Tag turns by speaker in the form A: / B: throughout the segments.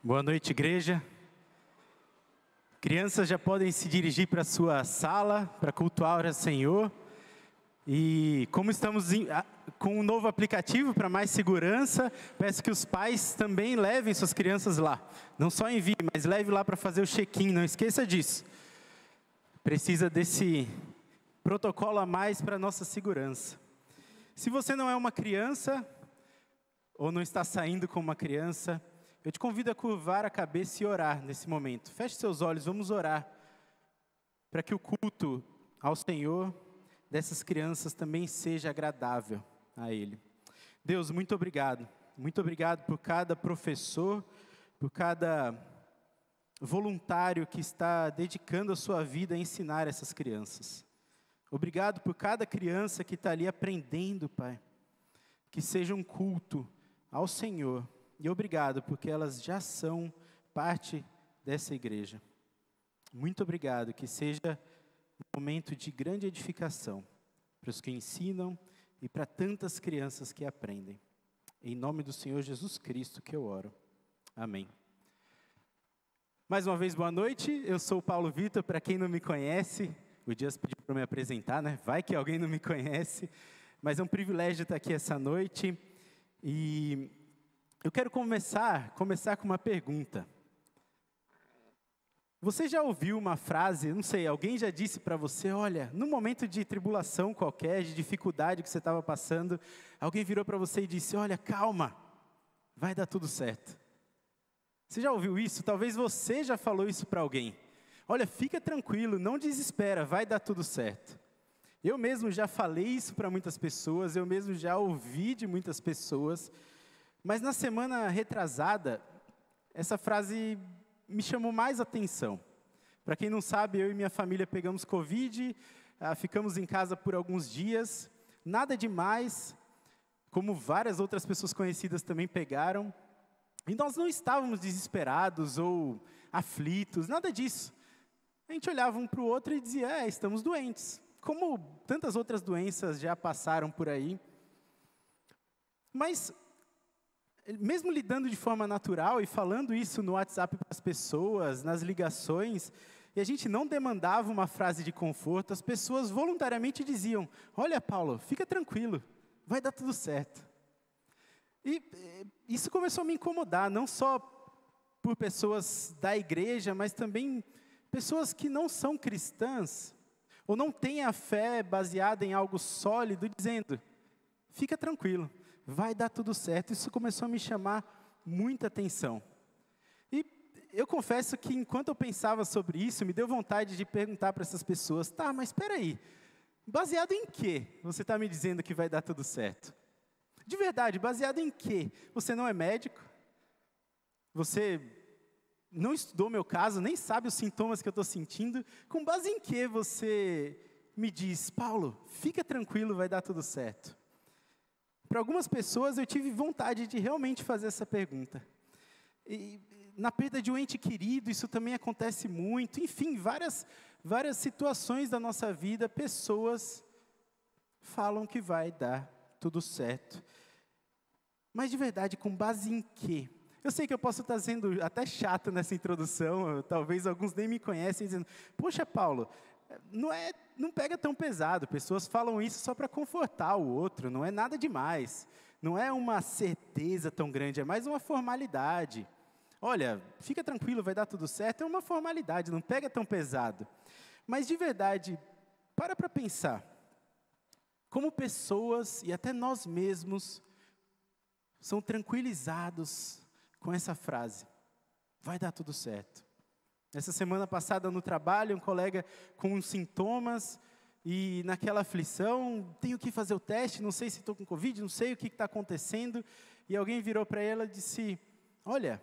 A: Boa noite, igreja. Crianças já podem se dirigir para a sua sala para cultuar ao Senhor. E como estamos em, a, com um novo aplicativo para mais segurança, peço que os pais também levem suas crianças lá. Não só envie, mas leve lá para fazer o check-in, não esqueça disso. Precisa desse protocolo a mais para nossa segurança. Se você não é uma criança, ou não está saindo com uma criança, eu te convido a curvar a cabeça e orar nesse momento. Feche seus olhos, vamos orar para que o culto ao Senhor dessas crianças também seja agradável a Ele. Deus, muito obrigado. Muito obrigado por cada professor, por cada voluntário que está dedicando a sua vida a ensinar essas crianças. Obrigado por cada criança que está ali aprendendo, Pai. Que seja um culto ao Senhor. E obrigado, porque elas já são parte dessa igreja. Muito obrigado, que seja um momento de grande edificação para os que ensinam e para tantas crianças que aprendem. Em nome do Senhor Jesus Cristo que eu oro. Amém. Mais uma vez, boa noite. Eu sou o Paulo Vitor. Para quem não me conhece, o Dias pediu para me apresentar, né? Vai que alguém não me conhece. Mas é um privilégio estar aqui essa noite. E eu quero começar, começar com uma pergunta. Você já ouviu uma frase, não sei, alguém já disse para você, olha, no momento de tribulação qualquer, de dificuldade que você estava passando, alguém virou para você e disse, olha, calma, vai dar tudo certo. Você já ouviu isso? Talvez você já falou isso para alguém. Olha, fica tranquilo, não desespera, vai dar tudo certo. Eu mesmo já falei isso para muitas pessoas, eu mesmo já ouvi de muitas pessoas, mas na semana retrasada, essa frase me chamou mais atenção. Para quem não sabe, eu e minha família pegamos Covid, ah, ficamos em casa por alguns dias, nada demais, como várias outras pessoas conhecidas também pegaram. E nós não estávamos desesperados ou aflitos, nada disso. A gente olhava um para o outro e dizia: é, estamos doentes como tantas outras doenças já passaram por aí. Mas, mesmo lidando de forma natural e falando isso no WhatsApp para as pessoas, nas ligações, e a gente não demandava uma frase de conforto, as pessoas voluntariamente diziam: Olha, Paulo, fica tranquilo, vai dar tudo certo. E isso começou a me incomodar, não só por pessoas da igreja, mas também pessoas que não são cristãs, ou não tem a fé baseada em algo sólido, dizendo: fica tranquilo, vai dar tudo certo. Isso começou a me chamar muita atenção. E eu confesso que enquanto eu pensava sobre isso, me deu vontade de perguntar para essas pessoas: tá, mas espera aí, baseado em que você está me dizendo que vai dar tudo certo? De verdade, baseado em que? Você não é médico? Você não estudou meu caso, nem sabe os sintomas que eu estou sentindo, com base em que você me diz, Paulo, fica tranquilo, vai dar tudo certo? Para algumas pessoas eu tive vontade de realmente fazer essa pergunta. E na perda de um ente querido, isso também acontece muito. Enfim, várias, várias situações da nossa vida, pessoas falam que vai dar tudo certo. Mas de verdade, com base em quê? Eu sei que eu posso estar sendo até chato nessa introdução, talvez alguns nem me conhecem, dizendo: Poxa, Paulo, não, é, não pega tão pesado, pessoas falam isso só para confortar o outro, não é nada demais, não é uma certeza tão grande, é mais uma formalidade. Olha, fica tranquilo, vai dar tudo certo, é uma formalidade, não pega tão pesado. Mas de verdade, para para pensar. Como pessoas e até nós mesmos são tranquilizados com essa frase: vai dar tudo certo. Essa semana passada no trabalho, um colega com sintomas e naquela aflição, tenho que fazer o teste, não sei se estou com Covid, não sei o que está acontecendo. E alguém virou para ela e disse: Olha,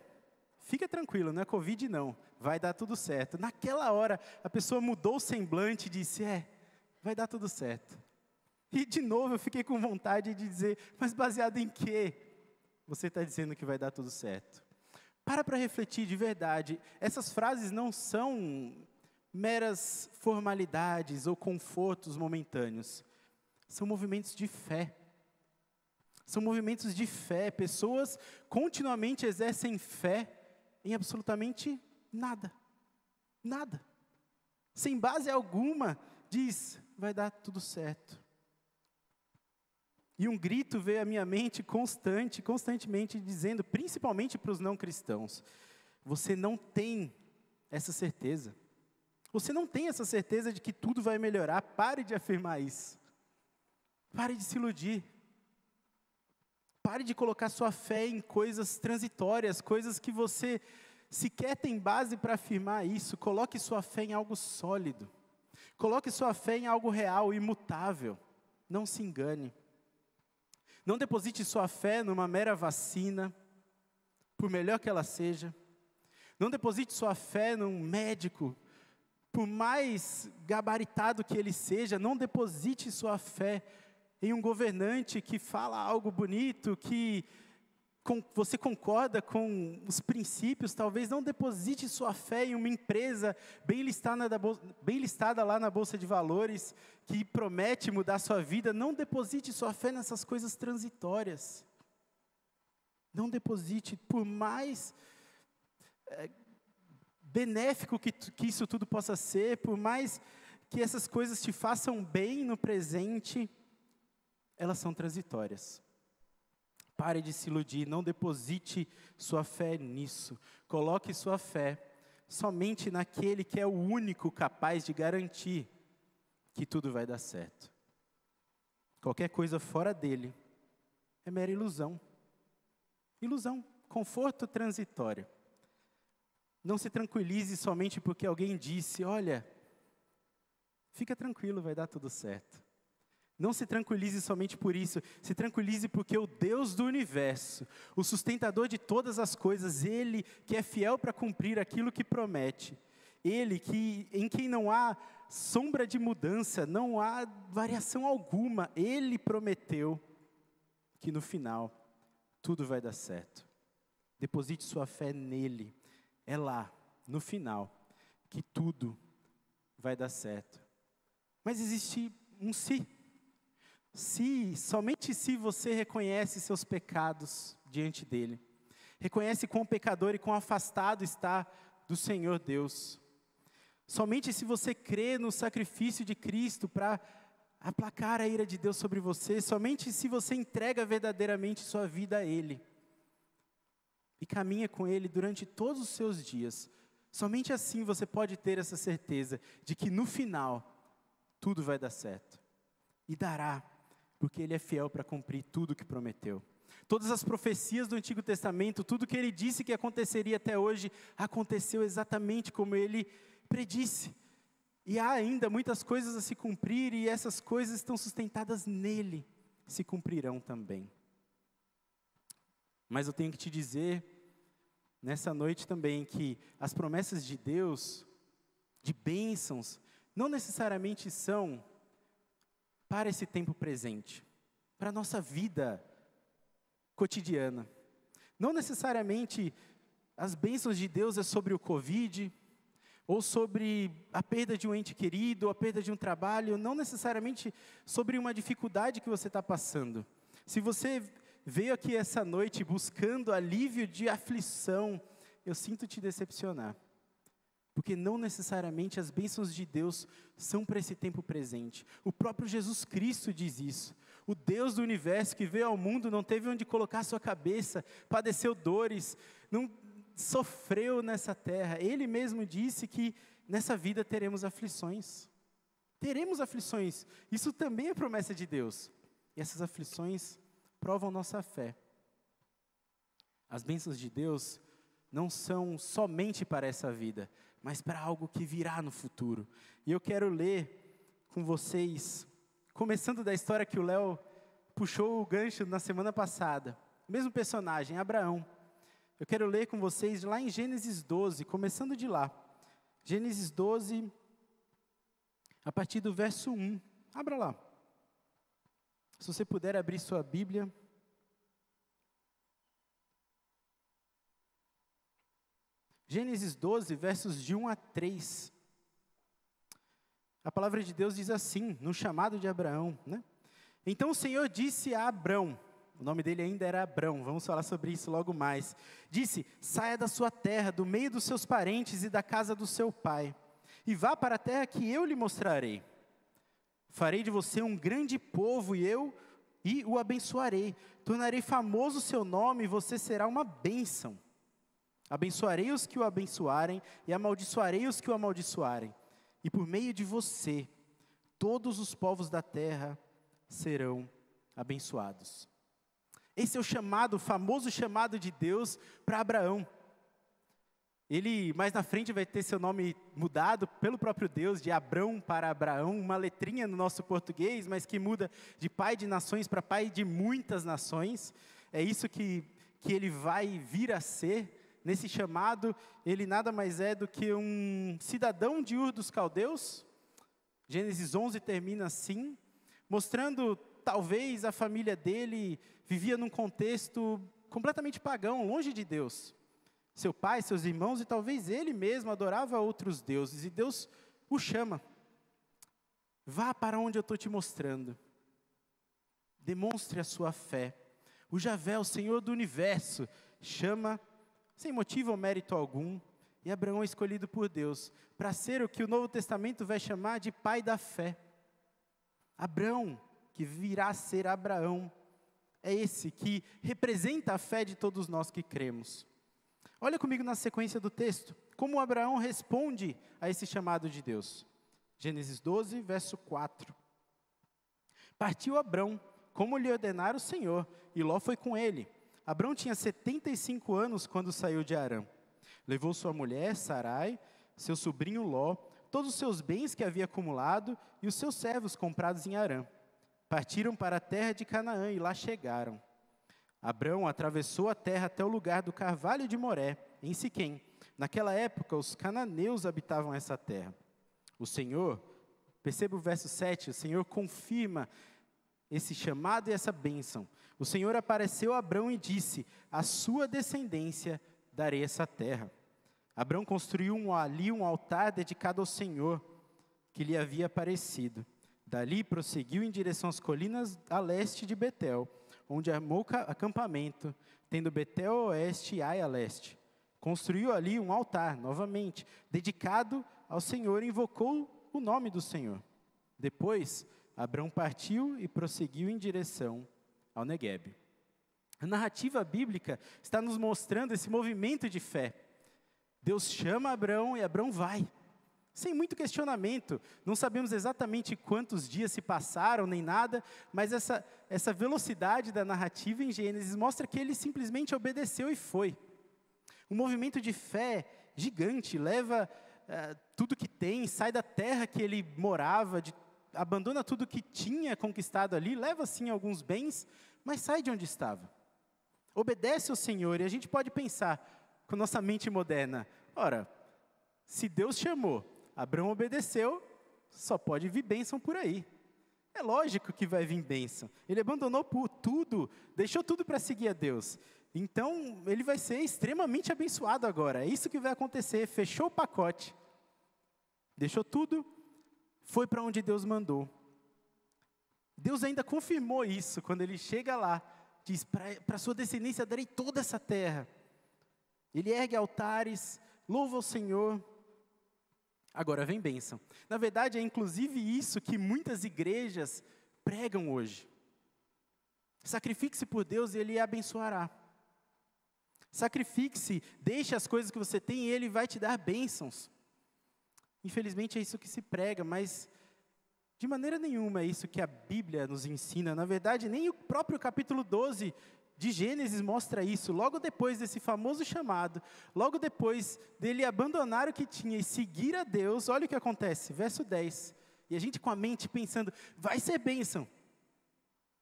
A: fica tranquilo, não é Covid não, vai dar tudo certo. Naquela hora, a pessoa mudou o semblante e disse: É, vai dar tudo certo. E de novo eu fiquei com vontade de dizer: Mas baseado em quê? você está dizendo que vai dar tudo certo. Para para refletir de verdade. Essas frases não são meras formalidades ou confortos momentâneos. São movimentos de fé. São movimentos de fé. Pessoas continuamente exercem fé em absolutamente nada. Nada. Sem base alguma, diz: vai dar tudo certo. E um grito veio à minha mente constante, constantemente dizendo, principalmente para os não cristãos: você não tem essa certeza. Você não tem essa certeza de que tudo vai melhorar. Pare de afirmar isso. Pare de se iludir. Pare de colocar sua fé em coisas transitórias, coisas que você sequer tem base para afirmar isso. Coloque sua fé em algo sólido. Coloque sua fé em algo real, imutável. Não se engane. Não deposite sua fé numa mera vacina, por melhor que ela seja. Não deposite sua fé num médico, por mais gabaritado que ele seja. Não deposite sua fé em um governante que fala algo bonito, que você concorda com os princípios, talvez não deposite sua fé em uma empresa bem listada, bem listada lá na Bolsa de Valores, que promete mudar sua vida, não deposite sua fé nessas coisas transitórias. Não deposite, por mais é, benéfico que, que isso tudo possa ser, por mais que essas coisas te façam bem no presente, elas são transitórias. Pare de se iludir, não deposite sua fé nisso. Coloque sua fé somente naquele que é o único capaz de garantir que tudo vai dar certo. Qualquer coisa fora dele é mera ilusão. Ilusão, conforto transitório. Não se tranquilize somente porque alguém disse: olha, fica tranquilo, vai dar tudo certo. Não se tranquilize somente por isso, se tranquilize porque o Deus do universo, o sustentador de todas as coisas, Ele que é fiel para cumprir aquilo que promete, Ele que, em quem não há sombra de mudança, não há variação alguma, Ele prometeu que no final tudo vai dar certo. Deposite sua fé nele, é lá, no final, que tudo vai dar certo. Mas existe um si se, somente se você reconhece seus pecados diante dele, reconhece quão pecador e quão afastado está do Senhor Deus, somente se você crê no sacrifício de Cristo para aplacar a ira de Deus sobre você, somente se você entrega verdadeiramente sua vida a Ele e caminha com Ele durante todos os seus dias, somente assim você pode ter essa certeza de que no final tudo vai dar certo e dará porque Ele é fiel para cumprir tudo o que prometeu. Todas as profecias do Antigo Testamento, tudo que Ele disse que aconteceria até hoje, aconteceu exatamente como Ele predisse. E há ainda muitas coisas a se cumprir, e essas coisas estão sustentadas nele, se cumprirão também. Mas eu tenho que te dizer, nessa noite também, que as promessas de Deus, de bênçãos, não necessariamente são para esse tempo presente, para a nossa vida cotidiana. Não necessariamente as bênçãos de Deus é sobre o Covid, ou sobre a perda de um ente querido, ou a perda de um trabalho, não necessariamente sobre uma dificuldade que você está passando. Se você veio aqui essa noite buscando alívio de aflição, eu sinto te decepcionar. Porque não necessariamente as bênçãos de Deus são para esse tempo presente. O próprio Jesus Cristo diz isso. O Deus do universo que veio ao mundo não teve onde colocar sua cabeça, padeceu dores, não sofreu nessa terra. Ele mesmo disse que nessa vida teremos aflições. Teremos aflições. Isso também é promessa de Deus. E essas aflições provam nossa fé. As bênçãos de Deus não são somente para essa vida, mas para algo que virá no futuro. E eu quero ler com vocês, começando da história que o Léo puxou o gancho na semana passada. Mesmo personagem, Abraão. Eu quero ler com vocês lá em Gênesis 12, começando de lá. Gênesis 12, a partir do verso 1. Abra lá. Se você puder abrir sua Bíblia. Gênesis 12, versos de 1 a 3. A palavra de Deus diz assim, no chamado de Abraão, né? Então o Senhor disse a Abrão: o nome dele ainda era Abrão, vamos falar sobre isso logo mais. Disse: Saia da sua terra, do meio dos seus parentes e da casa do seu pai, e vá para a terra que eu lhe mostrarei. Farei de você um grande povo e eu e o abençoarei. Tornarei famoso o seu nome e você será uma bênção. Abençoarei os que o abençoarem e amaldiçoarei os que o amaldiçoarem. E por meio de você, todos os povos da terra serão abençoados. Esse é o chamado, o famoso chamado de Deus para Abraão. Ele mais na frente vai ter seu nome mudado pelo próprio Deus, de Abrão para Abraão, uma letrinha no nosso português, mas que muda de pai de nações para pai de muitas nações. É isso que, que ele vai vir a ser. Nesse chamado, ele nada mais é do que um cidadão de Ur dos Caldeus. Gênesis 11 termina assim, mostrando talvez a família dele vivia num contexto completamente pagão, longe de Deus. Seu pai, seus irmãos e talvez ele mesmo adorava outros deuses, e Deus o chama. Vá para onde eu estou te mostrando. Demonstre a sua fé. O Javé, o Senhor do universo, chama, sem motivo ou mérito algum, e Abraão é escolhido por Deus para ser o que o Novo Testamento vai chamar de pai da fé. Abraão, que virá a ser Abraão, é esse que representa a fé de todos nós que cremos. Olha comigo na sequência do texto, como Abraão responde a esse chamado de Deus. Gênesis 12, verso 4. Partiu Abraão, como lhe ordenara o Senhor, e Ló foi com ele. Abraão tinha 75 anos quando saiu de Arã. Levou sua mulher, Sarai, seu sobrinho Ló, todos os seus bens que havia acumulado e os seus servos comprados em Arã. Partiram para a terra de Canaã e lá chegaram. Abrão atravessou a terra até o lugar do carvalho de Moré, em Siquém. Naquela época, os cananeus habitavam essa terra. O Senhor, perceba o verso 7, o Senhor confirma esse chamado e essa bênção. O Senhor apareceu a Abrão e disse: A sua descendência darei essa terra. Abrão construiu ali um altar dedicado ao Senhor, que lhe havia aparecido. Dali prosseguiu em direção às colinas a leste de Betel, onde armou acampamento, tendo Betel a oeste e Ai a leste. Construiu ali um altar, novamente, dedicado ao Senhor, e invocou o nome do Senhor. Depois, Abrão partiu e prosseguiu em direção ao Negueb. A narrativa bíblica está nos mostrando esse movimento de fé. Deus chama Abrão e Abrão vai sem muito questionamento. Não sabemos exatamente quantos dias se passaram, nem nada, mas essa, essa velocidade da narrativa em Gênesis mostra que ele simplesmente obedeceu e foi. Um movimento de fé gigante, leva uh, tudo que tem, sai da terra que ele morava, de, abandona tudo que tinha conquistado ali, leva sim alguns bens, mas sai de onde estava. Obedece ao Senhor, e a gente pode pensar, com nossa mente moderna, ora, se Deus chamou, Abraão obedeceu, só pode vir bênção por aí. É lógico que vai vir bênção. Ele abandonou tudo, deixou tudo para seguir a Deus. Então, ele vai ser extremamente abençoado agora. É isso que vai acontecer. Fechou o pacote, deixou tudo, foi para onde Deus mandou. Deus ainda confirmou isso quando ele chega lá, diz: Para sua descendência darei toda essa terra. Ele ergue altares, louva o Senhor, Agora vem bênção. Na verdade, é inclusive isso que muitas igrejas pregam hoje. Sacrifique-se por Deus e Ele abençoará. Sacrifique-se, deixe as coisas que você tem e Ele vai te dar bênçãos. Infelizmente é isso que se prega, mas de maneira nenhuma é isso que a Bíblia nos ensina. Na verdade, nem o próprio capítulo 12 de Gênesis mostra isso. Logo depois desse famoso chamado, logo depois dele abandonar o que tinha e seguir a Deus, olha o que acontece. Verso 10. E a gente com a mente pensando, vai ser bênção.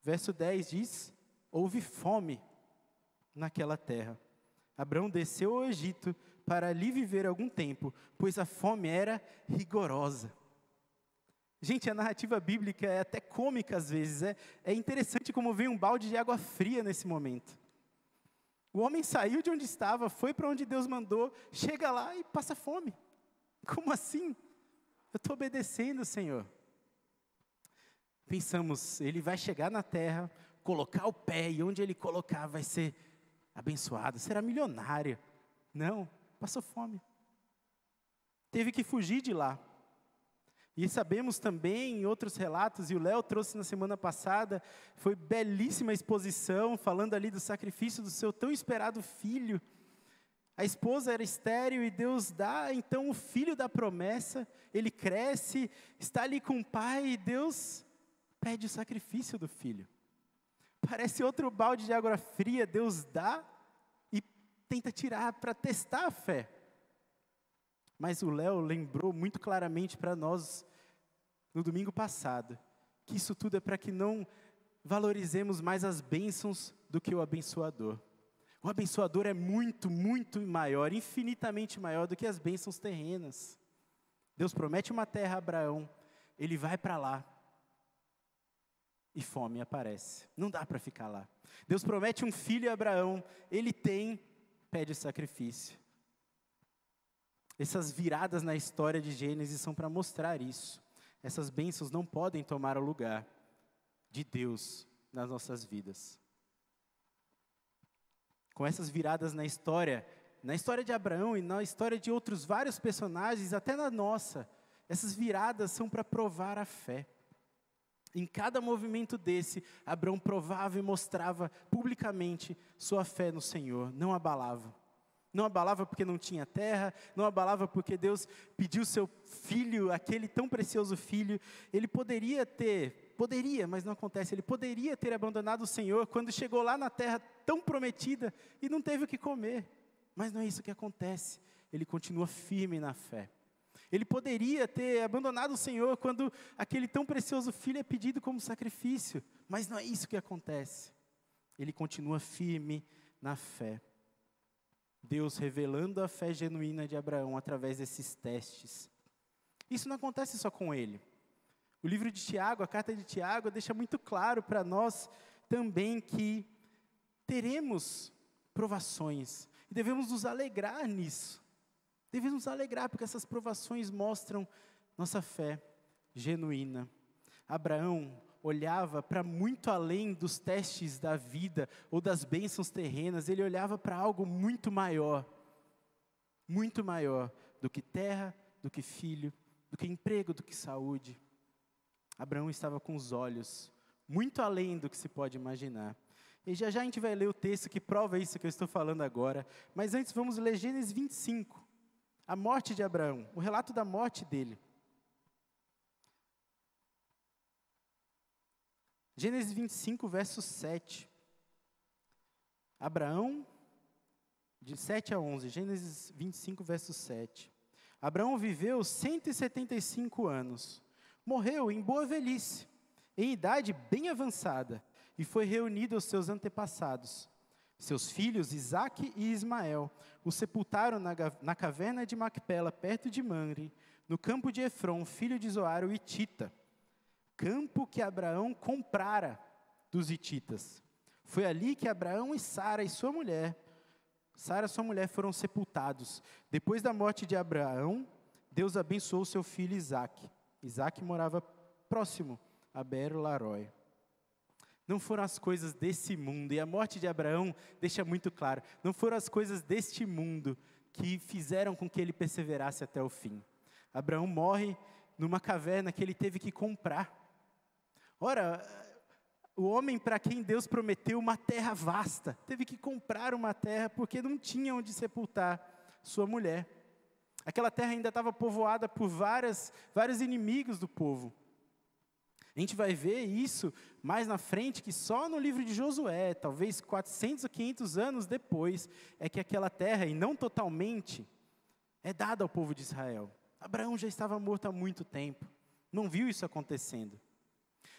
A: Verso 10 diz: Houve fome naquela terra. Abraão desceu ao Egito para ali viver algum tempo, pois a fome era rigorosa. Gente, a narrativa bíblica é até cômica às vezes. É, é interessante como vem um balde de água fria nesse momento. O homem saiu de onde estava, foi para onde Deus mandou, chega lá e passa fome. Como assim? Eu estou obedecendo, Senhor. Pensamos, ele vai chegar na terra, colocar o pé e onde ele colocar vai ser abençoado, será milionário. Não, passou fome. Teve que fugir de lá. E sabemos também em outros relatos, e o Léo trouxe na semana passada, foi belíssima exposição, falando ali do sacrifício do seu tão esperado filho. A esposa era estéril e Deus dá então o filho da promessa, ele cresce, está ali com o pai e Deus pede o sacrifício do filho. Parece outro balde de água fria, Deus dá tenta tirar para testar a fé. Mas o Léo lembrou muito claramente para nós no domingo passado que isso tudo é para que não valorizemos mais as bênçãos do que o abençoador. O abençoador é muito, muito maior, infinitamente maior do que as bênçãos terrenas. Deus promete uma terra a Abraão, ele vai para lá e fome aparece. Não dá para ficar lá. Deus promete um filho a Abraão, ele tem, pede sacrifício. Essas viradas na história de Gênesis são para mostrar isso. Essas bênçãos não podem tomar o lugar de Deus nas nossas vidas. Com essas viradas na história, na história de Abraão e na história de outros vários personagens, até na nossa, essas viradas são para provar a fé. Em cada movimento desse, Abraão provava e mostrava publicamente sua fé no Senhor, não abalava. Não abalava porque não tinha terra, não abalava porque Deus pediu seu filho, aquele tão precioso filho. Ele poderia ter, poderia, mas não acontece, ele poderia ter abandonado o Senhor quando chegou lá na terra tão prometida e não teve o que comer. Mas não é isso que acontece. Ele continua firme na fé. Ele poderia ter abandonado o Senhor quando aquele tão precioso filho é pedido como sacrifício, mas não é isso que acontece. Ele continua firme na fé. Deus revelando a fé genuína de Abraão através desses testes. Isso não acontece só com ele. O livro de Tiago, a carta de Tiago, deixa muito claro para nós também que teremos provações e devemos nos alegrar nisso. Devemos nos alegrar porque essas provações mostram nossa fé genuína. Abraão olhava para muito além dos testes da vida ou das bênçãos terrenas, ele olhava para algo muito maior, muito maior do que terra, do que filho, do que emprego, do que saúde. Abraão estava com os olhos muito além do que se pode imaginar. E já já a gente vai ler o texto que prova isso que eu estou falando agora, mas antes vamos ler Gênesis 25, a morte de Abraão, o relato da morte dele. Gênesis 25, verso 7. Abraão, de 7 a 11, Gênesis 25, verso 7. Abraão viveu 175 anos, morreu em boa velhice, em idade bem avançada, e foi reunido aos seus antepassados. Seus filhos, Isaque e Ismael, o sepultaram na, na caverna de Macpela, perto de Manre, no campo de Efron, filho de Zoar, o Itita campo que Abraão comprara dos hititas. Foi ali que Abraão e Sara e sua mulher, Sara e sua mulher foram sepultados. Depois da morte de Abraão, Deus abençoou seu filho Isaque. Isaque morava próximo a Bero. Não foram as coisas desse mundo, e a morte de Abraão deixa muito claro, não foram as coisas deste mundo que fizeram com que ele perseverasse até o fim. Abraão morre numa caverna que ele teve que comprar. Ora, o homem para quem Deus prometeu uma terra vasta, teve que comprar uma terra porque não tinha onde sepultar sua mulher. Aquela terra ainda estava povoada por várias, vários inimigos do povo. A gente vai ver isso mais na frente, que só no livro de Josué, talvez 400 ou 500 anos depois, é que aquela terra, e não totalmente, é dada ao povo de Israel. Abraão já estava morto há muito tempo, não viu isso acontecendo.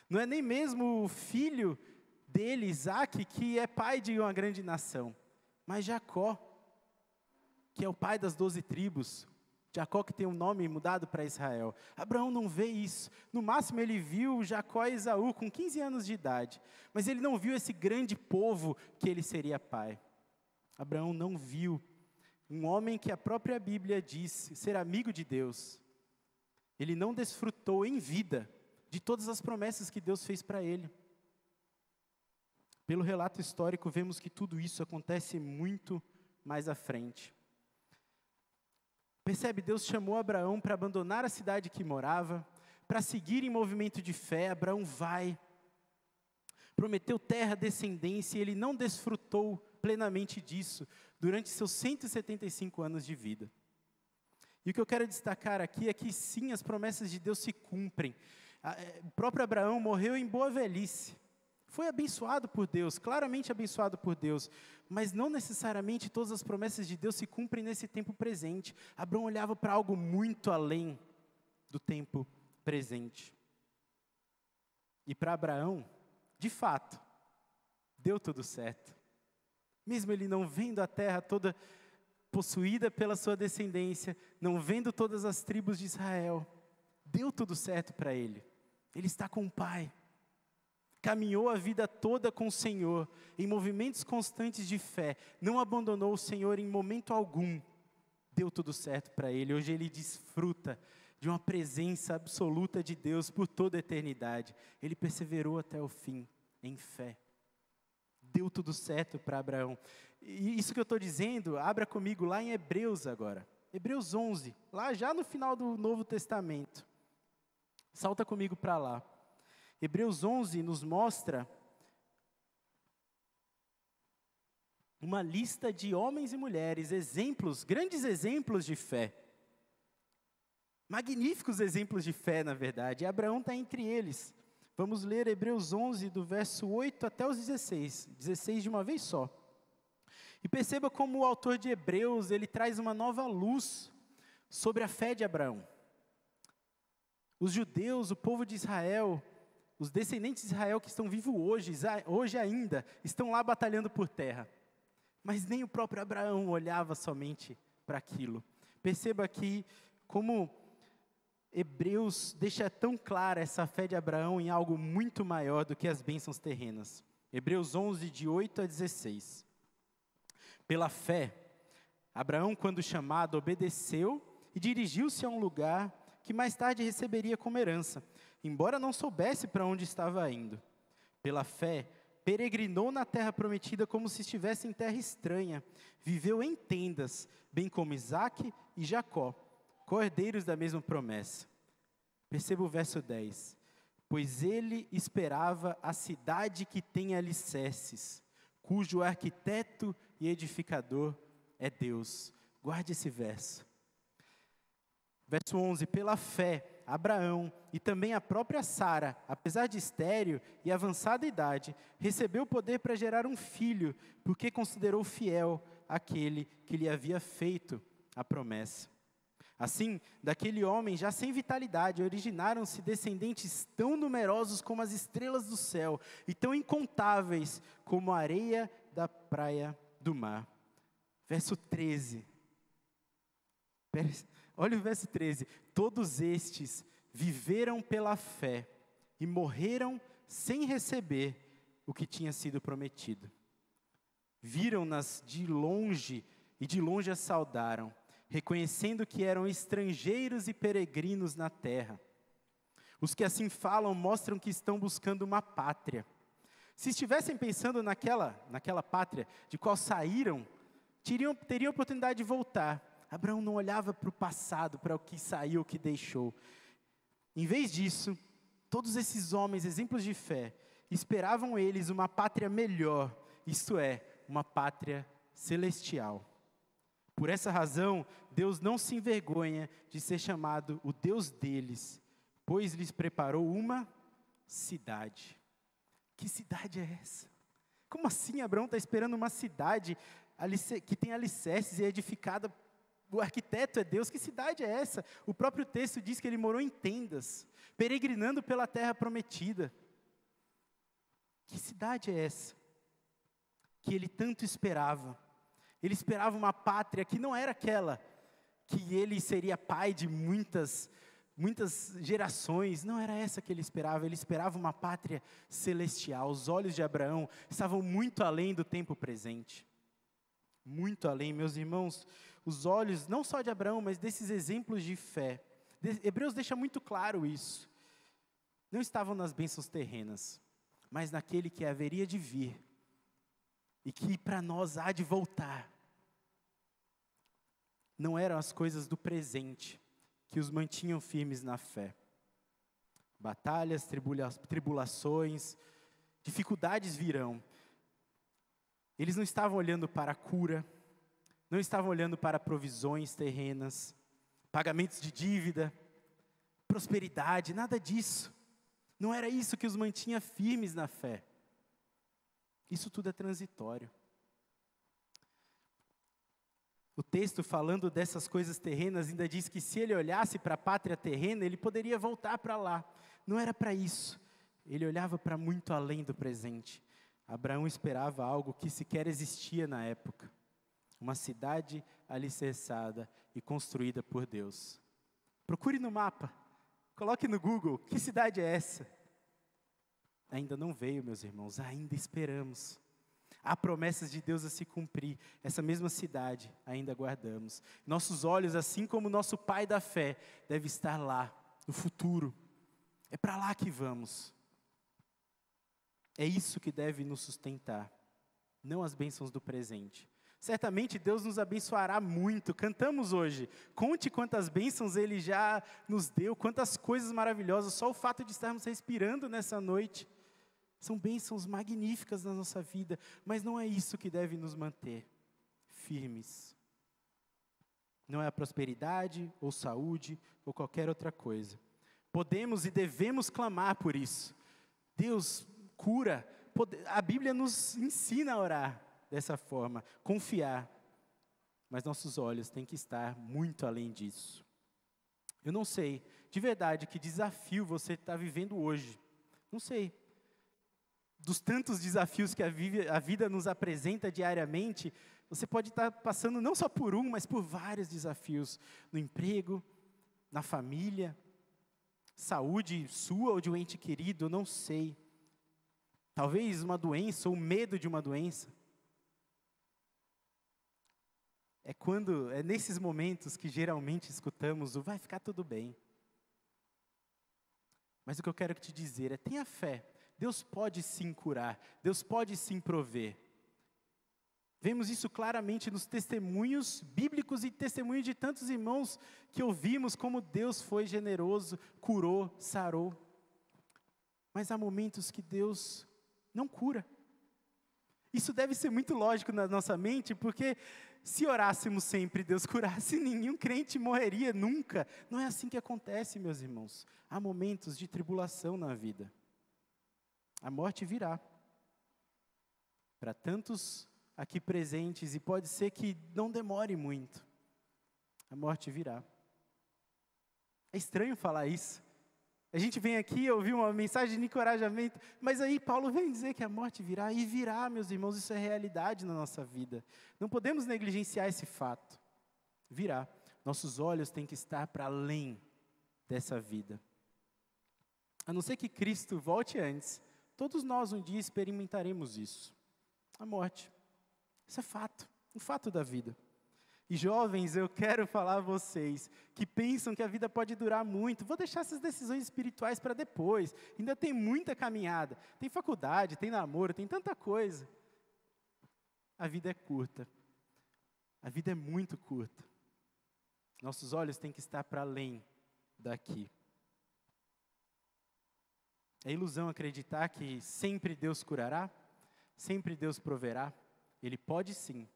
A: Não é nem mesmo o filho dele, Isaac, que é pai de uma grande nação, mas Jacó, que é o pai das doze tribos, Jacó que tem um nome mudado para Israel. Abraão não vê isso. No máximo ele viu Jacó e Esaú com 15 anos de idade, mas ele não viu esse grande povo que ele seria pai. Abraão não viu um homem que a própria Bíblia diz ser amigo de Deus. Ele não desfrutou em vida de todas as promessas que Deus fez para ele. Pelo relato histórico, vemos que tudo isso acontece muito mais à frente. Percebe, Deus chamou Abraão para abandonar a cidade que morava, para seguir em movimento de fé. Abraão vai, prometeu terra, descendência, e ele não desfrutou plenamente disso durante seus 175 anos de vida. E o que eu quero destacar aqui é que sim, as promessas de Deus se cumprem. É, o próprio Abraão morreu em boa velhice. Foi abençoado por Deus, claramente abençoado por Deus, mas não necessariamente todas as promessas de Deus se cumprem nesse tempo presente. Abraão olhava para algo muito além do tempo presente. E para Abraão, de fato, deu tudo certo. Mesmo ele não vendo a terra toda possuída pela sua descendência, não vendo todas as tribos de Israel, deu tudo certo para ele. Ele está com o Pai. Caminhou a vida toda com o Senhor, em movimentos constantes de fé, não abandonou o Senhor em momento algum. Deu tudo certo para ele. Hoje ele desfruta de uma presença absoluta de Deus por toda a eternidade. Ele perseverou até o fim, em fé. Deu tudo certo para Abraão. E isso que eu estou dizendo, abra comigo lá em Hebreus agora. Hebreus 11, lá já no final do Novo Testamento. Salta comigo para lá. Hebreus 11 nos mostra uma lista de homens e mulheres, exemplos, grandes exemplos de fé. Magníficos exemplos de fé, na verdade. E Abraão está entre eles. Vamos ler Hebreus 11, do verso 8 até os 16. 16 de uma vez só. E perceba como o autor de Hebreus, ele traz uma nova luz sobre a fé de Abraão. Os judeus, o povo de Israel, os descendentes de Israel que estão vivos hoje, hoje ainda, estão lá batalhando por terra. Mas nem o próprio Abraão olhava somente para aquilo. Perceba aqui como Hebreus deixa tão clara essa fé de Abraão em algo muito maior do que as bênçãos terrenas. Hebreus 11, de 8 a 16. Pela fé, Abraão, quando chamado, obedeceu e dirigiu-se a um lugar que mais tarde receberia como herança, embora não soubesse para onde estava indo. Pela fé, peregrinou na terra prometida como se estivesse em terra estranha, viveu em tendas, bem como Isaac e Jacó, cordeiros da mesma promessa. Perceba o verso 10. Pois ele esperava a cidade que tem alicerces, cujo arquiteto e edificador é Deus. Guarde esse verso. Verso 11: Pela fé, Abraão e também a própria Sara, apesar de estéril e avançada idade, recebeu poder para gerar um filho, porque considerou fiel aquele que lhe havia feito a promessa. Assim, daquele homem já sem vitalidade, originaram-se descendentes tão numerosos como as estrelas do céu e tão incontáveis como a areia da praia do mar. Verso 13. Olha o verso 13: Todos estes viveram pela fé e morreram sem receber o que tinha sido prometido. Viram-nas de longe e de longe as saudaram, reconhecendo que eram estrangeiros e peregrinos na terra. Os que assim falam mostram que estão buscando uma pátria. Se estivessem pensando naquela, naquela pátria de qual saíram, teriam, teriam oportunidade de voltar Abraão não olhava para o passado, para o que saiu, o que deixou. Em vez disso, todos esses homens, exemplos de fé, esperavam eles uma pátria melhor, isto é, uma pátria celestial. Por essa razão, Deus não se envergonha de ser chamado o Deus deles, pois lhes preparou uma cidade. Que cidade é essa? Como assim Abraão está esperando uma cidade que tem alicerces e é edificada o arquiteto é Deus, que cidade é essa? O próprio texto diz que ele morou em tendas, peregrinando pela terra prometida. Que cidade é essa? Que ele tanto esperava. Ele esperava uma pátria que não era aquela que ele seria pai de muitas muitas gerações, não era essa que ele esperava, ele esperava uma pátria celestial. Os olhos de Abraão estavam muito além do tempo presente. Muito além, meus irmãos, os olhos não só de Abraão, mas desses exemplos de fé. De, Hebreus deixa muito claro isso. Não estavam nas bênçãos terrenas, mas naquele que haveria de vir, e que para nós há de voltar. Não eram as coisas do presente que os mantinham firmes na fé. Batalhas, tribula tribulações, dificuldades virão. Eles não estavam olhando para a cura, não estavam olhando para provisões terrenas, pagamentos de dívida, prosperidade, nada disso. Não era isso que os mantinha firmes na fé. Isso tudo é transitório. O texto, falando dessas coisas terrenas, ainda diz que se ele olhasse para a pátria terrena, ele poderia voltar para lá. Não era para isso. Ele olhava para muito além do presente. Abraão esperava algo que sequer existia na época: uma cidade alicerçada e construída por Deus. Procure no mapa, coloque no Google: que cidade é essa? Ainda não veio, meus irmãos, ainda esperamos. Há promessas de Deus a se cumprir. Essa mesma cidade ainda guardamos. Nossos olhos, assim como nosso pai da fé, deve estar lá, no futuro. É para lá que vamos. É isso que deve nos sustentar, não as bênçãos do presente. Certamente Deus nos abençoará muito. Cantamos hoje. Conte quantas bênçãos Ele já nos deu, quantas coisas maravilhosas. Só o fato de estarmos respirando nessa noite são bênçãos magníficas na nossa vida, mas não é isso que deve nos manter firmes. Não é a prosperidade, ou saúde, ou qualquer outra coisa. Podemos e devemos clamar por isso. Deus cura. A Bíblia nos ensina a orar dessa forma, confiar. Mas nossos olhos têm que estar muito além disso. Eu não sei, de verdade, que desafio você está vivendo hoje. Não sei dos tantos desafios que a, a vida nos apresenta diariamente, você pode estar passando não só por um, mas por vários desafios no emprego, na família, saúde sua ou de um ente querido, não sei. Talvez uma doença ou medo de uma doença. É quando, é nesses momentos que geralmente escutamos o vai ficar tudo bem. Mas o que eu quero te dizer é tenha fé Deus pode sim curar, Deus pode sim prover. Vemos isso claramente nos testemunhos bíblicos e testemunhos de tantos irmãos que ouvimos como Deus foi generoso, curou, sarou. Mas há momentos que Deus não cura. Isso deve ser muito lógico na nossa mente, porque se orássemos sempre Deus curasse, nenhum crente morreria nunca. Não é assim que acontece, meus irmãos. Há momentos de tribulação na vida. A morte virá. Para tantos aqui presentes, e pode ser que não demore muito. A morte virá. É estranho falar isso. A gente vem aqui ouvir uma mensagem de encorajamento, mas aí Paulo vem dizer que a morte virá, e virá, meus irmãos, isso é realidade na nossa vida. Não podemos negligenciar esse fato. Virá. Nossos olhos têm que estar para além dessa vida. A não ser que Cristo volte antes, Todos nós um dia experimentaremos isso. A morte. Isso é fato, um fato da vida. E jovens, eu quero falar a vocês que pensam que a vida pode durar muito, vou deixar essas decisões espirituais para depois. Ainda tem muita caminhada, tem faculdade, tem namoro, tem tanta coisa. A vida é curta. A vida é muito curta. Nossos olhos têm que estar para além daqui. É ilusão acreditar que sempre Deus curará, sempre Deus proverá. Ele pode sim,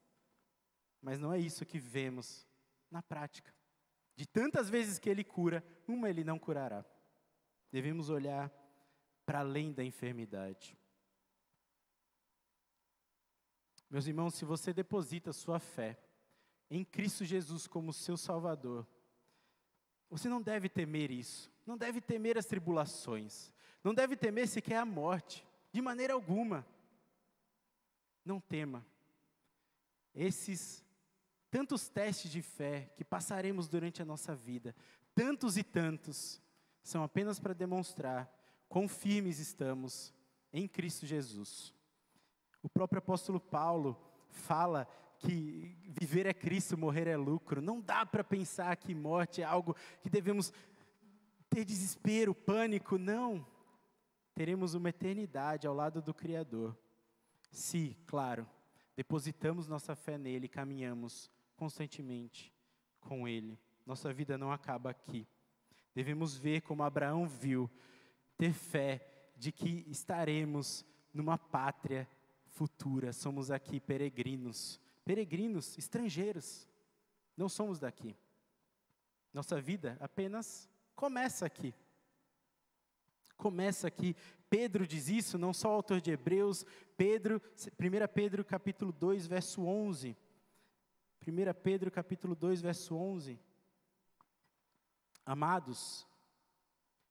A: mas não é isso que vemos na prática. De tantas vezes que Ele cura, uma Ele não curará. Devemos olhar para além da enfermidade. Meus irmãos, se você deposita sua fé em Cristo Jesus como seu Salvador, você não deve temer isso, não deve temer as tribulações, não deve temer sequer a morte, de maneira alguma. Não tema. Esses tantos testes de fé que passaremos durante a nossa vida, tantos e tantos, são apenas para demonstrar quão firmes estamos em Cristo Jesus. O próprio apóstolo Paulo fala que viver é Cristo, morrer é lucro. Não dá para pensar que morte é algo que devemos ter desespero, pânico, não teremos uma eternidade ao lado do Criador. Se, claro, depositamos nossa fé nele e caminhamos constantemente com ele. Nossa vida não acaba aqui. Devemos ver como Abraão viu, ter fé de que estaremos numa pátria futura. Somos aqui peregrinos, peregrinos, estrangeiros. Não somos daqui. Nossa vida apenas começa aqui. Começa aqui. Pedro diz isso, não só o autor de Hebreus, Pedro, 1 Pedro capítulo 2, verso 11. 1 Pedro capítulo 2, verso 11. Amados,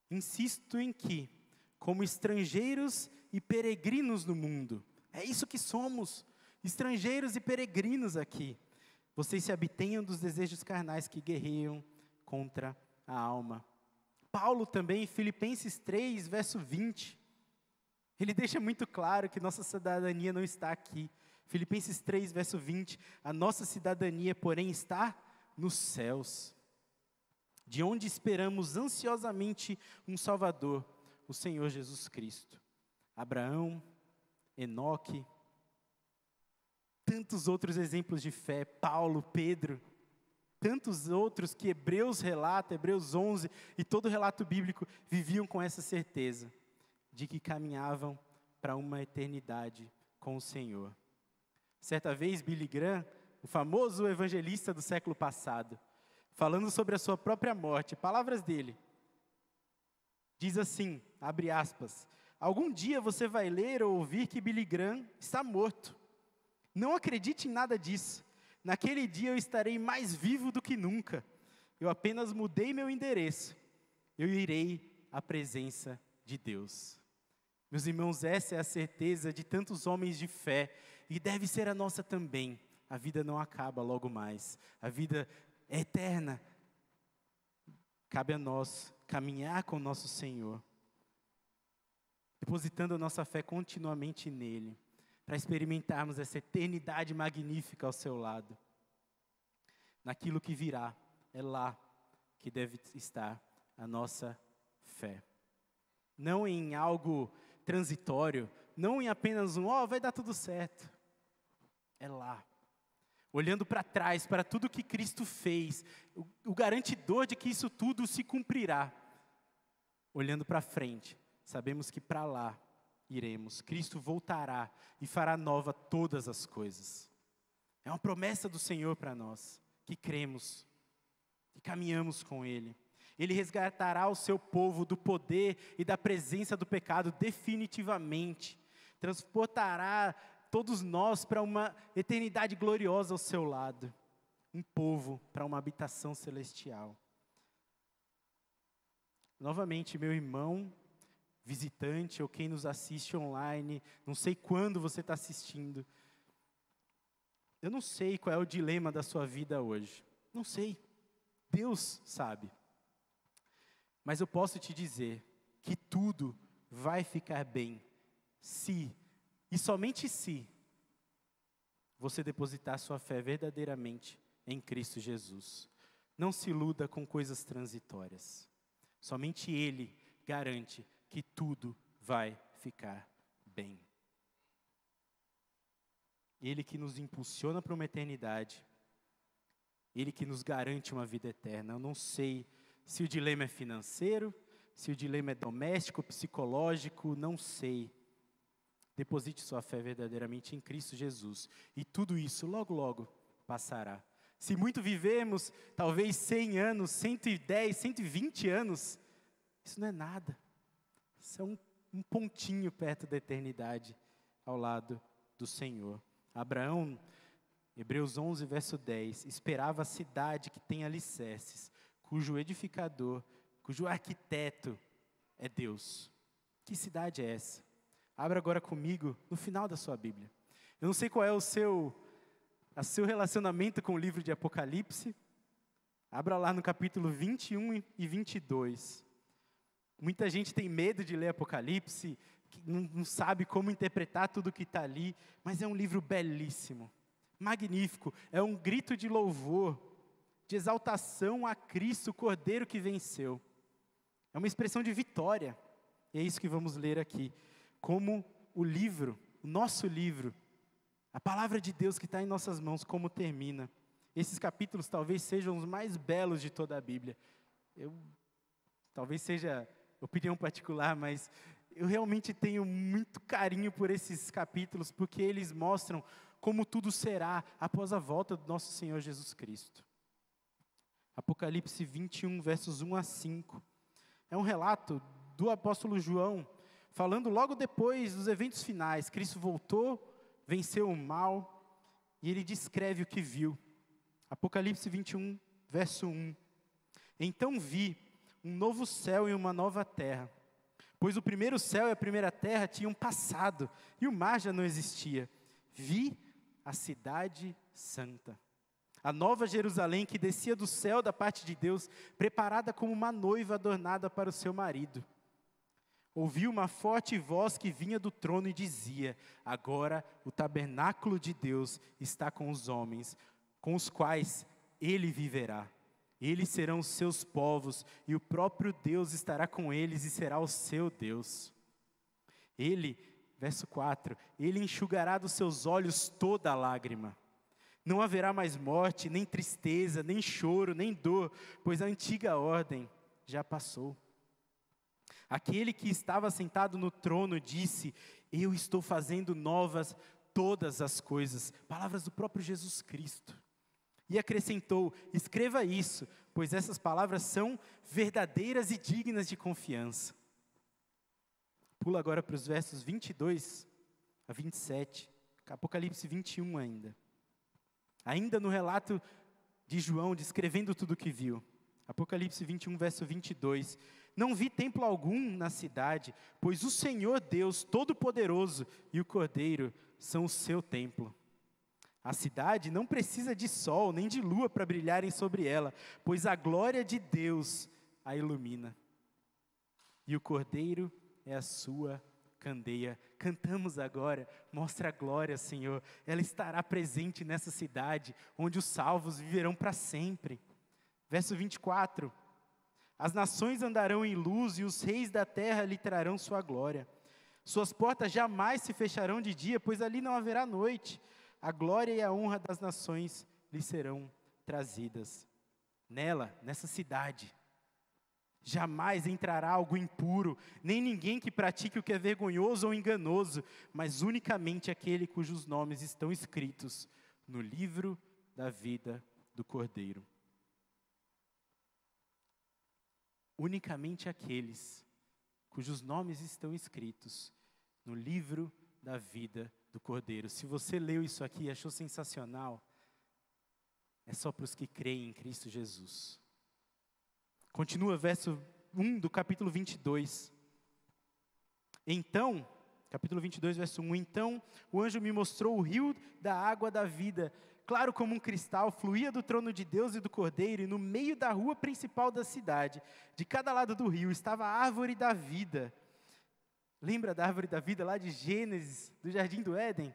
A: insisto em que, como estrangeiros e peregrinos no mundo, é isso que somos, estrangeiros e peregrinos aqui, vocês se abstenham dos desejos carnais que guerreiam contra a alma. Paulo também, em Filipenses 3, verso 20, ele deixa muito claro que nossa cidadania não está aqui. Filipenses 3, verso 20, a nossa cidadania, porém, está nos céus, de onde esperamos ansiosamente um Salvador, o Senhor Jesus Cristo. Abraão, Enoque, tantos outros exemplos de fé, Paulo, Pedro, tantos outros que Hebreus relata, Hebreus 11 e todo relato bíblico viviam com essa certeza de que caminhavam para uma eternidade com o Senhor. Certa vez, Billy Graham, o famoso evangelista do século passado, falando sobre a sua própria morte, palavras dele, diz assim, abre aspas, algum dia você vai ler ou ouvir que Billy Graham está morto. Não acredite em nada disso. Naquele dia eu estarei mais vivo do que nunca. Eu apenas mudei meu endereço. Eu irei à presença de Deus. Meus irmãos, essa é a certeza de tantos homens de fé e deve ser a nossa também. A vida não acaba logo mais. A vida é eterna. Cabe a nós caminhar com o nosso Senhor, depositando a nossa fé continuamente nele para experimentarmos essa eternidade magnífica ao seu lado. Naquilo que virá, é lá que deve estar a nossa fé. Não em algo transitório, não em apenas um, ó, oh, vai dar tudo certo. É lá. Olhando para trás, para tudo que Cristo fez, o, garantidor de que isso tudo se cumprirá. Olhando para frente, sabemos que para lá iremos. Cristo voltará e fará nova todas as coisas. É uma promessa do Senhor para nós, que cremos, que caminhamos com Ele. Ele resgatará o seu povo do poder e da presença do pecado definitivamente. Transportará todos nós para uma eternidade gloriosa ao seu lado. Um povo para uma habitação celestial. Novamente, meu irmão visitante ou quem nos assiste online, não sei quando você está assistindo. Eu não sei qual é o dilema da sua vida hoje. Não sei. Deus sabe. Mas eu posso te dizer que tudo vai ficar bem se, e somente se, você depositar sua fé verdadeiramente em Cristo Jesus. Não se iluda com coisas transitórias. Somente Ele garante que tudo vai ficar bem. Ele que nos impulsiona para uma eternidade, Ele que nos garante uma vida eterna. Eu não sei se o dilema é financeiro, se o dilema é doméstico, psicológico, não sei. Deposite sua fé verdadeiramente em Cristo Jesus. E tudo isso logo, logo passará. Se muito vivemos, talvez 100 anos, 110, 120 anos, isso não é nada. Isso é um, um pontinho perto da eternidade ao lado do Senhor. Abraão, Hebreus 11, verso 10, esperava a cidade que tem alicerces, cujo edificador, cujo arquiteto é Deus. Que cidade é essa? Abra agora comigo no final da sua Bíblia. Eu não sei qual é o seu, o seu relacionamento com o livro de Apocalipse. Abra lá no capítulo 21 e 22. Muita gente tem medo de ler Apocalipse, não, não sabe como interpretar tudo que está ali, mas é um livro belíssimo, magnífico, é um grito de louvor, de exaltação a Cristo, o Cordeiro que venceu. É uma expressão de vitória, e é isso que vamos ler aqui. Como o livro, o nosso livro, A palavra de Deus que está em nossas mãos, como termina. Esses capítulos talvez sejam os mais belos de toda a Bíblia. Eu, talvez seja opinião particular, mas eu realmente tenho muito carinho por esses capítulos, porque eles mostram como tudo será após a volta do nosso Senhor Jesus Cristo. Apocalipse 21, versos 1 a 5. É um relato do apóstolo João, falando logo depois dos eventos finais. Cristo voltou, venceu o mal, e ele descreve o que viu. Apocalipse 21, verso 1. Então vi um novo céu e uma nova terra, pois o primeiro céu e a primeira terra tinham passado, e o mar já não existia. Vi a cidade santa a nova Jerusalém que descia do céu da parte de Deus, preparada como uma noiva adornada para o seu marido. Ouvi uma forte voz que vinha do trono e dizia: Agora o tabernáculo de Deus está com os homens, com os quais ele viverá. Eles serão seus povos, e o próprio Deus estará com eles e será o seu Deus. Ele, verso 4, ele enxugará dos seus olhos toda lágrima não haverá mais morte, nem tristeza, nem choro, nem dor, pois a antiga ordem já passou. Aquele que estava sentado no trono disse: Eu estou fazendo novas todas as coisas. Palavras do próprio Jesus Cristo. E acrescentou: Escreva isso, pois essas palavras são verdadeiras e dignas de confiança. Pula agora para os versos 22 a 27, Apocalipse 21 ainda. Ainda no relato de João, descrevendo tudo o que viu. Apocalipse 21, verso 22. Não vi templo algum na cidade, pois o Senhor Deus Todo-Poderoso e o Cordeiro são o seu templo. A cidade não precisa de sol nem de lua para brilharem sobre ela, pois a glória de Deus a ilumina. E o Cordeiro é a sua candeia. Cantamos agora, mostra a glória, Senhor. Ela estará presente nessa cidade, onde os salvos viverão para sempre. Verso 24: As nações andarão em luz e os reis da terra lhe trarão sua glória. Suas portas jamais se fecharão de dia, pois ali não haverá noite. A glória e a honra das nações lhe serão trazidas. Nela, nessa cidade, Jamais entrará algo impuro, nem ninguém que pratique o que é vergonhoso ou enganoso, mas unicamente aquele cujos nomes estão escritos no livro da vida do Cordeiro. Unicamente aqueles cujos nomes estão escritos no livro da vida do Cordeiro. Se você leu isso aqui e achou sensacional, é só para os que creem em Cristo Jesus. Continua verso 1 do capítulo 22. Então, capítulo 22, verso 1. Então o anjo me mostrou o rio da água da vida, claro como um cristal, fluía do trono de Deus e do cordeiro, e no meio da rua principal da cidade, de cada lado do rio, estava a árvore da vida. Lembra da árvore da vida lá de Gênesis, do jardim do Éden?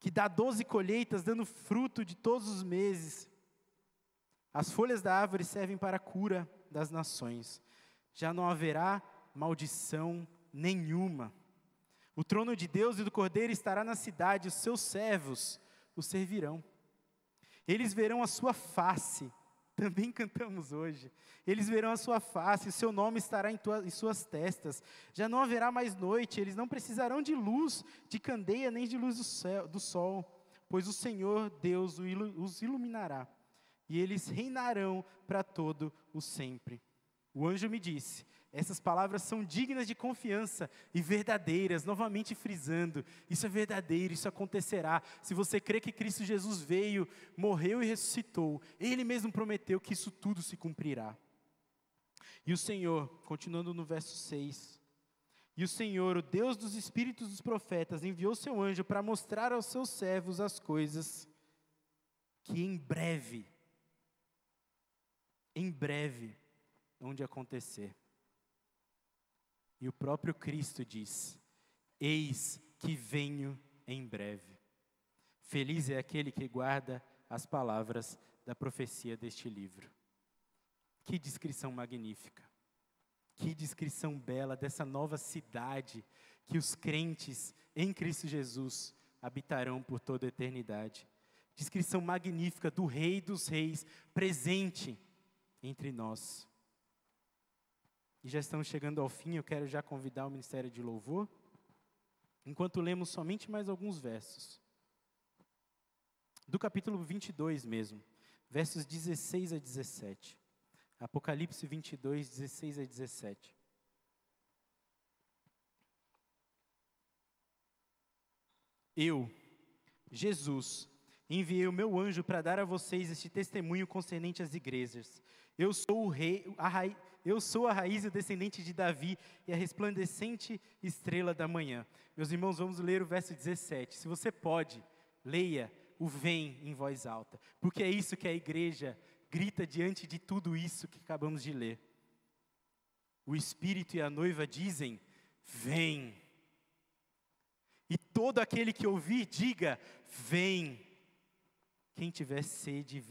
A: Que dá doze colheitas, dando fruto de todos os meses. As folhas da árvore servem para a cura das nações. Já não haverá maldição nenhuma. O trono de Deus e do Cordeiro estará na cidade, os seus servos o servirão. Eles verão a sua face, também cantamos hoje. Eles verão a sua face, o seu nome estará em, tua, em suas testas. Já não haverá mais noite, eles não precisarão de luz, de candeia, nem de luz do, céu, do sol, pois o Senhor Deus os iluminará e eles reinarão para todo o sempre. O anjo me disse: essas palavras são dignas de confiança e verdadeiras, novamente frisando, isso é verdadeiro, isso acontecerá. Se você crê que Cristo Jesus veio, morreu e ressuscitou, Ele mesmo prometeu que isso tudo se cumprirá. E o Senhor, continuando no verso 6, e o Senhor, o Deus dos espíritos dos profetas, enviou seu anjo para mostrar aos seus servos as coisas que em breve em breve onde acontecer. E o próprio Cristo diz: Eis que venho em breve. Feliz é aquele que guarda as palavras da profecia deste livro. Que descrição magnífica. Que descrição bela dessa nova cidade que os crentes em Cristo Jesus habitarão por toda a eternidade. Descrição magnífica do Rei dos Reis presente entre nós. E já estamos chegando ao fim, eu quero já convidar o Ministério de Louvor, enquanto lemos somente mais alguns versos. Do capítulo 22 mesmo, versos 16 a 17. Apocalipse 22, 16 a 17. Eu, Jesus, enviei o meu anjo para dar a vocês este testemunho concernente às igrejas. Eu sou o rei, a raiz, eu sou a raiz e o descendente de Davi e a resplandecente estrela da manhã. Meus irmãos, vamos ler o verso 17. Se você pode, leia o vem em voz alta, porque é isso que a igreja grita diante de tudo isso que acabamos de ler. O Espírito e a noiva dizem: Vem. E todo aquele que ouvir, diga: Vem. Quem tiver sede,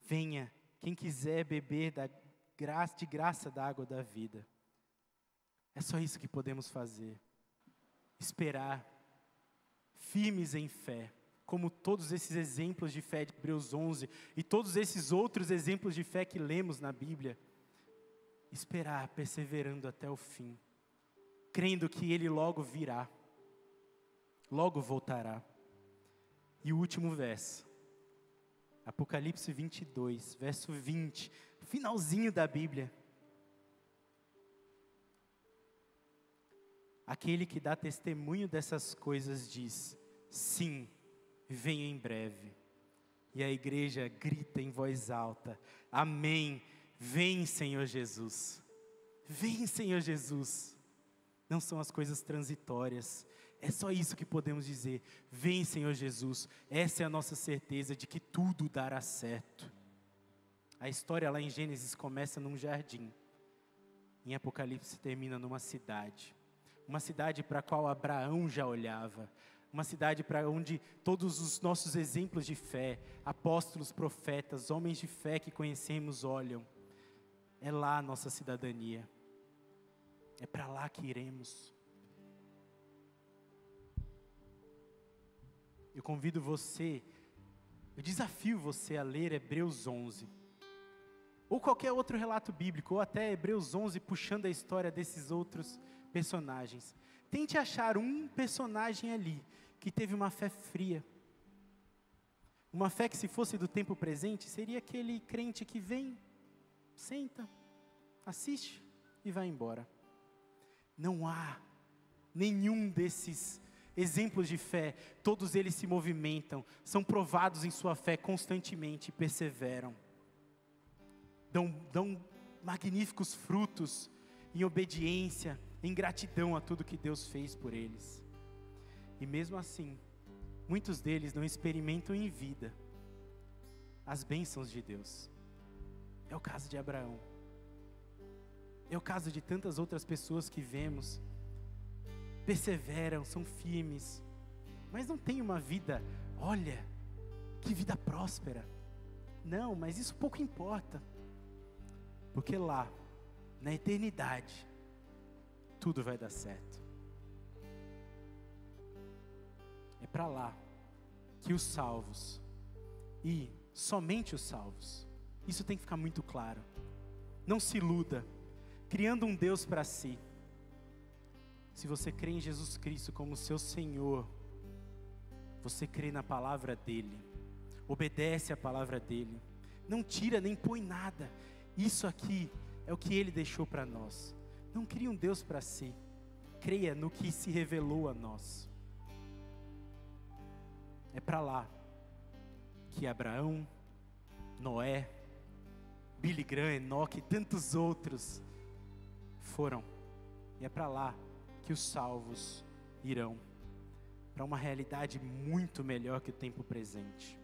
A: venha. Quem quiser beber da graça, de graça da água da vida. É só isso que podemos fazer. Esperar, firmes em fé, como todos esses exemplos de fé de Hebreus 11 e todos esses outros exemplos de fé que lemos na Bíblia. Esperar, perseverando até o fim, crendo que Ele logo virá logo voltará. E o último verso, Apocalipse 22, verso 20, finalzinho da Bíblia. Aquele que dá testemunho dessas coisas diz: Sim, venho em breve. E a igreja grita em voz alta: Amém. Vem, Senhor Jesus. Vem, Senhor Jesus. Não são as coisas transitórias, é só isso que podemos dizer. Vem, Senhor Jesus. Essa é a nossa certeza de que tudo dará certo. A história lá em Gênesis começa num jardim. Em Apocalipse termina numa cidade. Uma cidade para a qual Abraão já olhava. Uma cidade para onde todos os nossos exemplos de fé, apóstolos, profetas, homens de fé que conhecemos olham. É lá a nossa cidadania. É para lá que iremos. eu convido você, eu desafio você a ler Hebreus 11. Ou qualquer outro relato bíblico, ou até Hebreus 11 puxando a história desses outros personagens. Tente achar um personagem ali que teve uma fé fria. Uma fé que, se fosse do tempo presente, seria aquele crente que vem, senta, assiste e vai embora. Não há nenhum desses exemplos de fé, todos eles se movimentam, são provados em sua fé constantemente e perseveram. Dão, dão magníficos frutos em obediência, em gratidão a tudo que Deus fez por eles. E mesmo assim, muitos deles não experimentam em vida as bênçãos de Deus. É o caso de Abraão. É o caso de tantas outras pessoas que vemos perseveram, são firmes, mas não têm uma vida, olha, que vida próspera. Não, mas isso pouco importa, porque lá, na eternidade, tudo vai dar certo. É para lá que os salvos, e somente os salvos, isso tem que ficar muito claro. Não se iluda, criando um Deus para si se você crê em Jesus Cristo como seu Senhor, você crê na palavra dEle, obedece a palavra dEle, não tira nem põe nada. Isso aqui é o que Ele deixou para nós. Não crie um Deus para si, creia no que se revelou a nós. É para lá que Abraão, Noé, Billy Graham, Enoque e tantos outros foram. E é para lá que os salvos irão para uma realidade muito melhor que o tempo presente.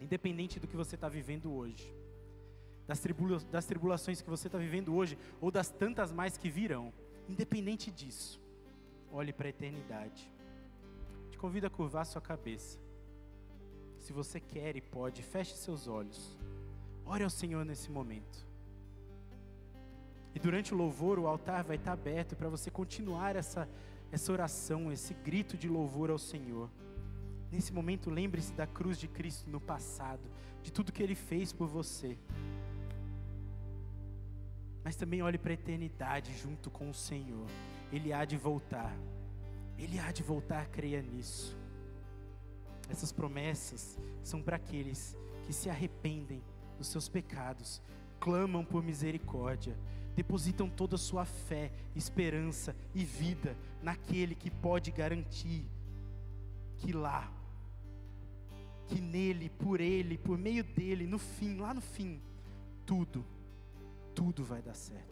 A: Independente do que você está vivendo hoje, das, tribula das tribulações que você está vivendo hoje, ou das tantas mais que virão, independente disso, olhe para a eternidade. Te convido a curvar sua cabeça. Se você quer e pode, feche seus olhos. Ore ao Senhor nesse momento. E durante o louvor, o altar vai estar aberto para você continuar essa, essa oração, esse grito de louvor ao Senhor. Nesse momento, lembre-se da cruz de Cristo no passado, de tudo que Ele fez por você. Mas também olhe para a eternidade junto com o Senhor. Ele há de voltar. Ele há de voltar, creia nisso. Essas promessas são para aqueles que se arrependem dos seus pecados, clamam por misericórdia, depositam toda a sua fé, esperança e vida naquele que pode garantir que lá, que nele, por ele, por meio dele, no fim, lá no fim, tudo, tudo vai dar certo.